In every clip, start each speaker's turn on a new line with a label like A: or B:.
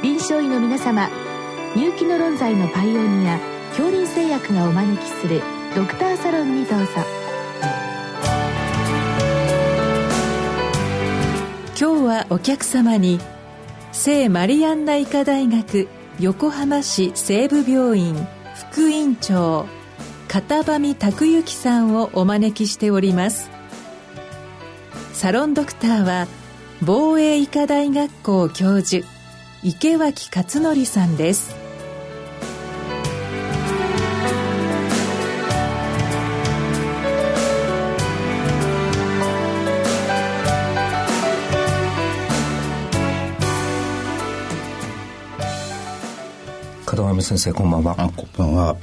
A: 臨床医の皆様入気の論剤のパイオニア恐林製薬がお招きするドクターサロンにどうぞ。今日はお客様に聖マリアンナ医科大学横浜市西部病院副院長片上拓之さんをお招きしております。サロンドクターは防衛医科大学校教授池脇勝則さんです。
B: 門上先生こんばんは。
C: こんばんは。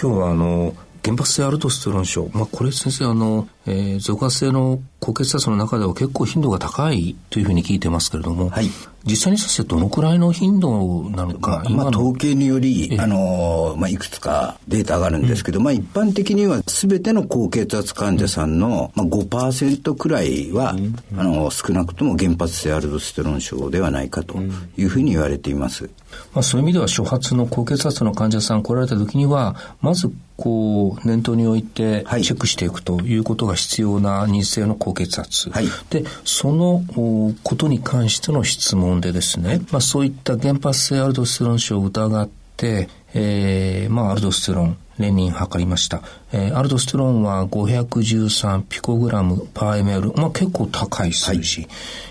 B: 今日はあの原発性アルドステロン症、まあ、これ先生あの、えー、増加性の高血圧の中では結構頻度が高いというふうに聞いてますけれども、はい、実際にさせてどのくらいの頻度なのか、
C: まあ、統計により、あのまあ、いくつかデータがあるんですけど、うん、まあ、一般的には全ての高血圧患者さんの、まあ、5%くらいは、うん、あの少なくとも原発性アルドステロン症ではないかというふうに言われています。
B: まあ、そういう意味では初発の高血圧の患者さん来られた時にはまずこう念頭に置いてチェックしていくということが必要な認知性の高血圧、はい、でそのことに関しての質問でですね、まあ、そういった原発性アルドステロン症を疑って、えーまあ、アルドステロンレニン測りました。えー、アルドステロンは513ピコグラムパー ml。まあ結構高い数字。は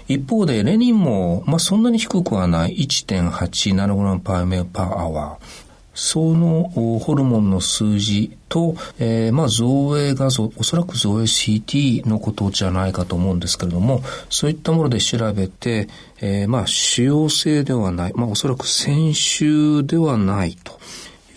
B: い、一方でレニンも、まあそんなに低くはない1.8ナノグラムパー ml パーアワー。そのホルモンの数字と、えー、まあ造影画像、おそらく造影 CT のことじゃないかと思うんですけれども、そういったもので調べて、えー、まあ腫瘍性ではない、まあおそらく先週ではないと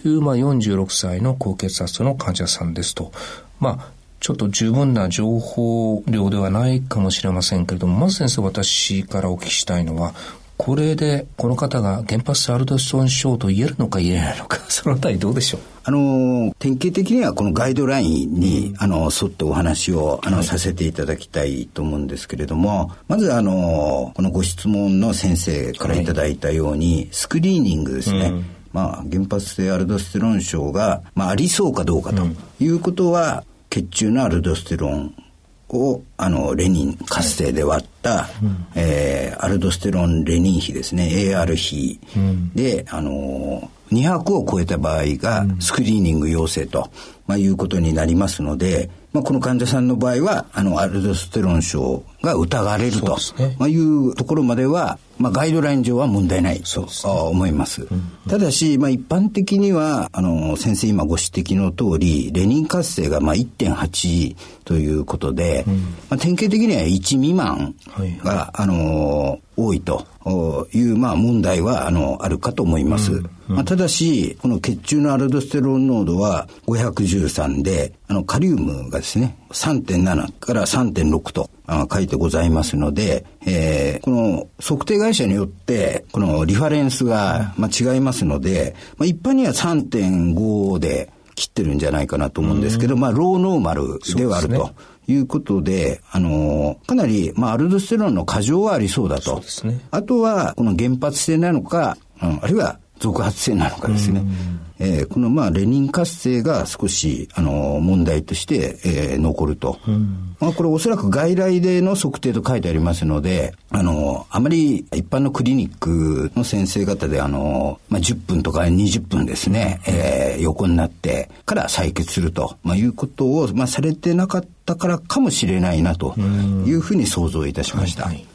B: いう、まあ46歳の高血圧の患者さんですと。まあちょっと十分な情報量ではないかもしれませんけれども、まず先生私からお聞きしたいのは、これでこの方が原発性アルドストン症と言えるのか言えないのか、そのあたりどうでしょう？
C: あの、典型的にはこのガイドラインに、うん、あの、沿ってお話を、あの、はい、させていただきたいと思うんですけれども、まずあの、このご質問の先生からいただいたように、はい、スクリーニングですね。うん。まあ、原発性アルドステロン症が、まあ、ありそうかどうかということは、うん、血中のアルドステロンをあのレニン活性で割った、はい、えー、アルドステロンレニン比ですね。AR 比。で、うん、あの200を超えた場合がスクリーニング陽性と、まあ、いうことになりますので、まあ、この患者さんの場合はあのアルドステロン症が疑われると、ね、まあ、いうところまではまあ、ガイドライン上は問題ないと思います。ただし、まあ、一般的には、あの、先生今ご指摘の通り、レニン活性がまあ1.8ということで、うん、まあ、典型的には1未満が、はい、あの、多いという、まあ、問題は、あの、あるかと思います。うんまあ、ただし、この血中のアルドステロン濃度は513で、あの、カリウムがですね、3.7から3.6と書いてございますので、えー、この測定会社によって、このリファレンスが、まあ、違いますので、まあ、一般には3.5で切ってるんじゃないかなと思うんですけど、まあ、ローノーマルではあると。いうことで、あのかなり、まあ、アルドステロンの過剰はありそうだと。ね、あとは、この原発性なのか、うん、あるいは続発性なのかですね。えー、このまあレニン活性が少しあの問題として、えー、残ると、まあ、これおそらく外来での測定と書いてありますのであのあまり一般のクリニックの先生方であの、まあ、10分とか20分ですね、えー、横になってから採血すると、まあ、いうことを、まあ、されてなかったからかもしれないなというふうに想像いたしました。はいはい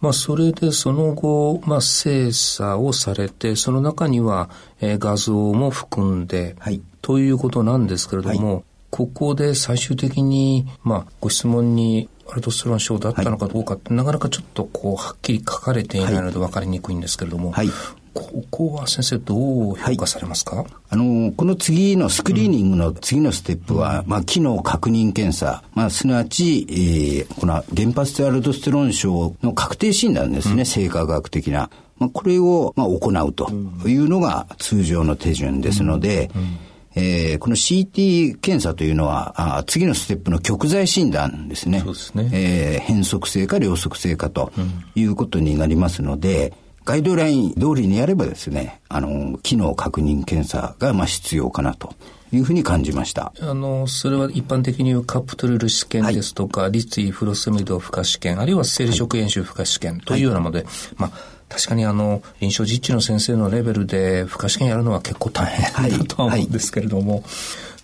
B: まあ、それでその後、まあ、精査をされて、その中には、えー、画像も含んで、はい、ということなんですけれども、はい、ここで最終的に、まあ、ご質問にアルドステロン症だったのかどうかって、はい、なかなかちょっとこう、はっきり書かれていないので分かりにくいんですけれども、はい、ここは先生どう評価されますか、はい、
C: あのこの次のスクリーニングの次のステップは、うん、まあ、機能確認検査、まあ、すなわち、えー、この原発性アルドステロン症の確定診断ですね、うん、生化学的な。まあ、これを、まあ、行うというのが通常の手順ですので、うん。えー、この CT 検査というのはあ次のステップの極材診断ですね。そうですね。えー、変則性か両側性かということになりますので、ガイドライン通りにやればですね、あの、機能確認検査が、まあ、必要かなと。いうふうに感じました。
B: あの、それは一般的に言うカプトルル試験ですとか、はい、立位フロスミド負荷試験、あるいは生理食塩臭負荷試験というようなもので、はい、まあ、確かにあの、臨床実地の先生のレベルで負荷試験やるのは結構大変だとは思うんですけれども、はい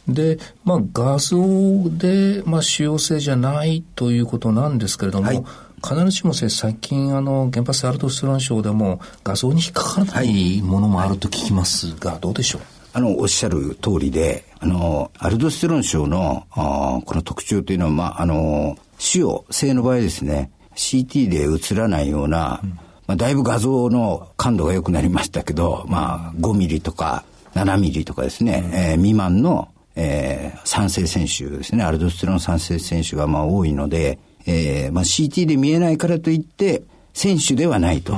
B: で、まあ、画像で、まあ、主要性じゃないということなんですけれども、はい、必ずしも最近、あの、原発アルドステロン症でも画像に引っかからないものもあると聞きますが、どうでしょう？
C: あの、おっしゃる通りで、あの、アルドステロン症の、あこの特徴というのは、まあ、あの、腫瘍、性の場合ですね、CT で映らないような、うん、まあ、だいぶ画像の感度が良くなりましたけど、まあ、5ミリとか7ミリとかですね、うん、えー、未満の、えー、酸性選手ですね、アルドステロン酸性選手がまあ多いので、えーまあ、CT で見えないからといって、選手ではないと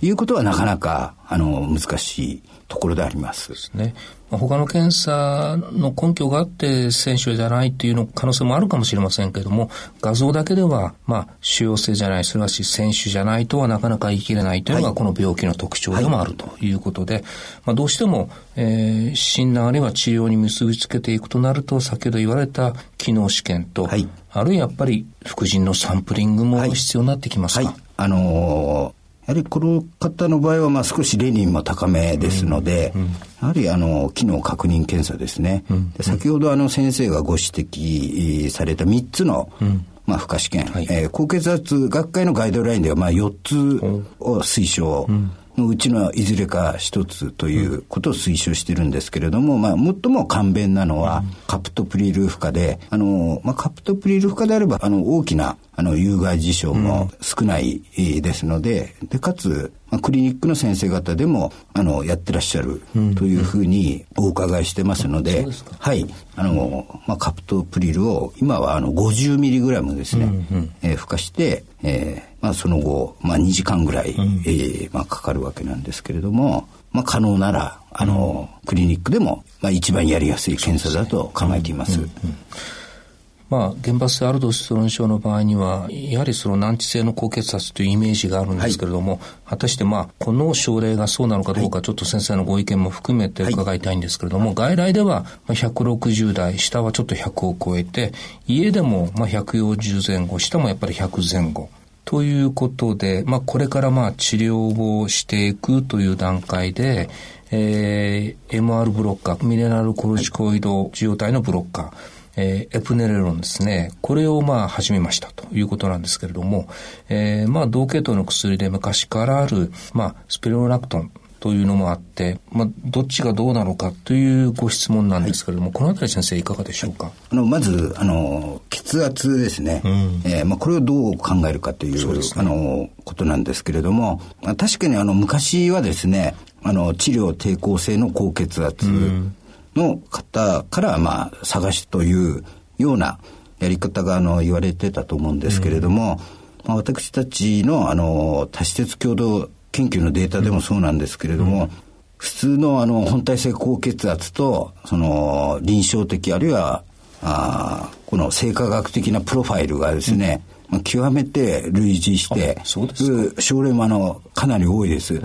C: いうことはなかなか、あの、難しいところであります。です
B: ね。他の検査の根拠があって選手じゃないというの可能性もあるかもしれませんけれども、画像だけでは、まあ、腫瘍性じゃない、すなわち選手じゃないとはなかなか言い切れないというのがこの病気の特徴でもあるということで、はい、まあ、どうしても、えー、診断あるいは治療に結びつけていくとなると、先ほど言われた機能試験と、はい、あるいはやっぱり副腎のサンプリングも必要になってきますか、はい、
C: あのーやはりこの方の場合はまあ少しレニンも高めですので、うん。うん、やはりあの機能確認検査ですね、うん、で先ほどあの先生がご指摘された3つの、まあ、負荷試験、はい、えー、高血圧学会のガイドラインではまあ4つを推奨のうちのいずれか一つということを推奨してるんですけれども、まあ、最も簡便なのは、カプトプリル負荷で、あの、まあ、カプトプリル負荷であれば、あの、大きな、あの、有害事象も少ないですので、で、かつ、まあ、クリニックの先生方でも、あの、やってらっしゃるというふうにお伺いしてますので、うんうん、はい、あの、まあ、カプトプリルを、今はあの、50ミリグラムですね、うんうん、えー、付加して、えー、まあ、その後、まあ、2時間ぐらい、うん、えー、まあ、かかるわけなんですけれども、まあ、可能なら、あの、クリニックでも、まあ、一番やりやすい検査だと考えています。うんうん
B: まあ、原発アルドステロン症の場合には、やはりその難治性の高血圧というイメージがあるんですけれども、はい、果たしてまあ、この症例がそうなのかどうか、ちょっと先生のご意見も含めて伺いたいんですけれども、はい、外来では160代、下はちょっと100を超えて、家でもまあ140前後、下もやっぱり100前後。ということで、まあ、これからまあ治療をしていくという段階で、えー、MR ブロッカー、ミネラルコルチコイド受容体のブロッカー、えー、エプネレロンですね。これをまあ始めましたということなんですけれども、えー、まあ同系統の薬で昔からある、まあスペロラクトンというのもあって、まあ、どっちがどうなのかというご質問なんですけれども、はい、このあたり先生いかがでしょうか、
C: あのまずあの血圧ですね、うん、えー、まあ、これをどう考えるかという、ね、あのことなんですけれども、まあ、確かにあの昔はですねあの治療抵抗性の高血圧、うん。の方からまあ探しというようなやり方があの言われてたと思うんですけれども、うん、まあ、私たちのあの多施設共同研究のデータでもそうなんですけれども、うん、普通のあの本体性高血圧とその臨床的あるいはあこの生化学的なプロファイルがですね、うん、まあ、極めて類似して症例もあのかなり多いです。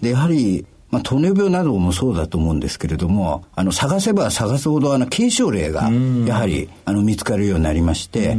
C: でやはりまあ、糖尿病などもそうだと思うんですけれども、あの、探せば探すほど、あの、軽症例が、やはり、あの、見つかるようになりまして、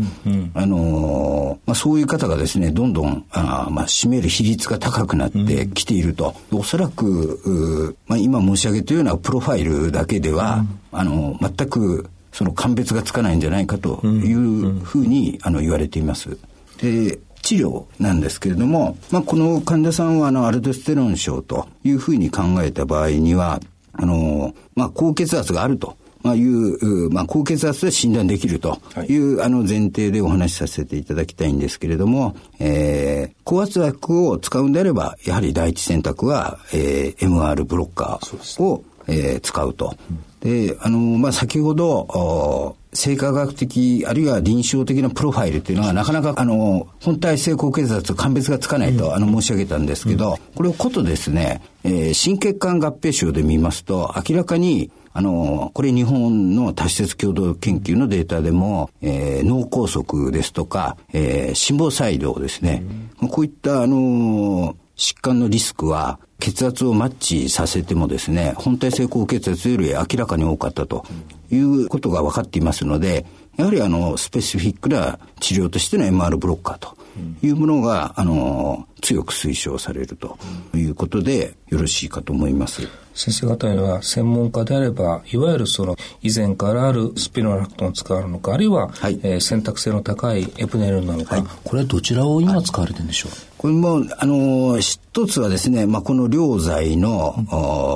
C: あの、まあ、そういう方がですね、どんどん、あまあ、占める比率が高くなってきていると。おそらく、まあ、今申し上げたようなプロファイルだけでは、あの、全く、その鑑別がつかないんじゃないかというふうに、あの、言われています。で、治療なんですけれども、まあ、この患者さんはあのアルドステロン症というふうに考えた場合には、あの、まあ、高血圧があると。まあ、いう、まあ、高血圧で診断できるという、はい、あの前提でお話しさせていただきたいんですけれども、えー、高圧薬を使うんであれば、やはり第一選択は、えー、MR ブロッカーを、えー、使うと。で、あの、まあ、先ほど、生化学的、あるいは臨床的なプロファイルっていうのは、なかなか、あの、本体性高血圧と鑑別がつかないと、あの、申し上げたんですけど、これをことですね、えー、心血管合併症で見ますと、明らかに、あの、これ日本の多施設共同研究のデータでも、えー、脳梗塞ですとか、えー、心房細動ですね。こういった、あの、疾患のリスクは血圧をマッチさせてもですね、本体性高血圧より明らかに多かったということが分かっていますので、やはりあの、スペシフィックな治療としての MR ブロッカーというものが、あの、強く推奨されるということでよろしいかと思います。
B: 先生方には専門家であれば、いわゆるその以前からあるスピロラクトンを使うのか、あるいは、はい、えー、選択性の高いエプネルなのか、はい、これはどちらを今使われてるんでしょう、
C: これも、あの、一つはですね、まあ、この両剤の、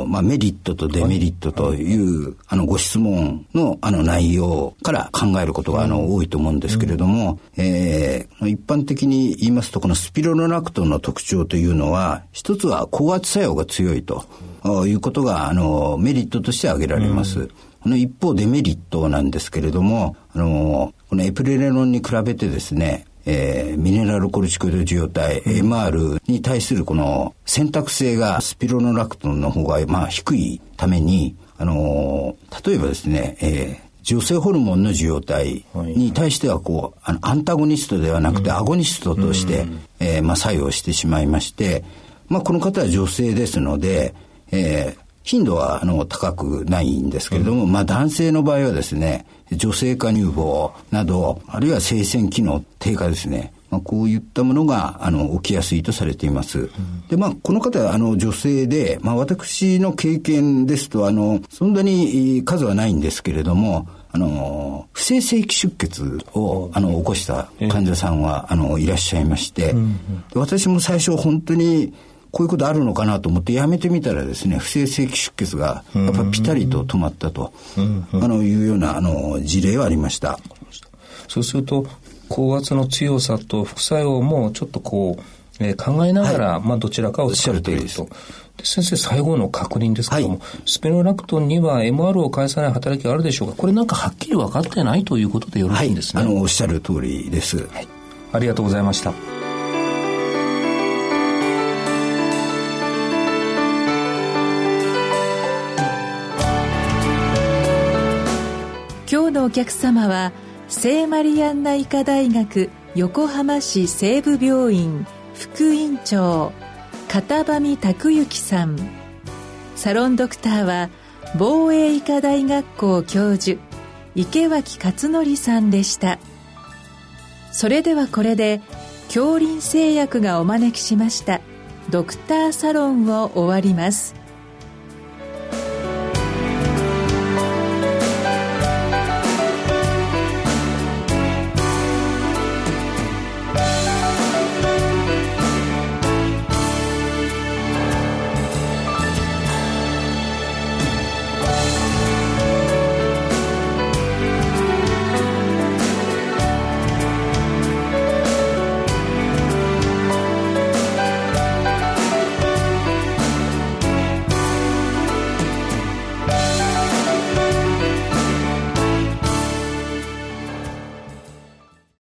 C: うん、まあ、メリットとデメリットという、はい、あの、ご質問の、あの、内容から考えることが、あの、多いと思うんですけれども、うん、えー、一般的に言いますと、このスピロラクトンの特徴というのは、一つは高圧作用が強いということが、あの、メリットとして挙げられます。の一方デメリットなんですけれども、あの、このエプレレロンに比べてですね、えー、ミネラルコルチコイド受容体、うん、MR に対するこの選択性がスピロノラクトンの方がまあ低いために、あのー、例えばですね、えー女性ホルモンの受容体に対してはこう、あのアンタゴニストではなくてアゴニストとして、うん、えー、まあ、作用してしまいまして、まあ、この方は女性ですので、えー、頻度はあの高くないんですけれども、うん、まあ男性の場合はですね、女性化乳房など、あるいは生鮮機能低下ですね。まあ、こういったものがあの起きやすいとされています。うん、で、まあ、この方はあの女性で、まあ、私の経験ですと、あの、そんなに数はないんですけれども、あの、不正正規出血を、あの、起こした患者さんは、あの、いらっしゃいまして、私も最初本当に、こういうことあるのかなと思ってやめてみたらですね、不正正規出血がやっぱピタリと止まったと、あのいうようなあの事例はありました。
B: そうすると、高圧の強さと副作用もちょっとこう、えー、考えながら、はい、まあどちらかを使うというと。で先生、最後の確認ですけども、はい、スペロラクトンには MR を返さない働きがあるでしょうか？これなんかはっきり分かってないということでよろしいんですね。
C: はい、あの、おっしゃる通りです。はい。
B: ありがとうございました。
A: のお客様は聖マリアンナ医科大学横浜市西部病院副院長片上拓之さん。サロンドクターは防衛医科大学校教授池脇勝則さんでした。それではこれで京林製薬がお招きしましたドクターサロンを終わります。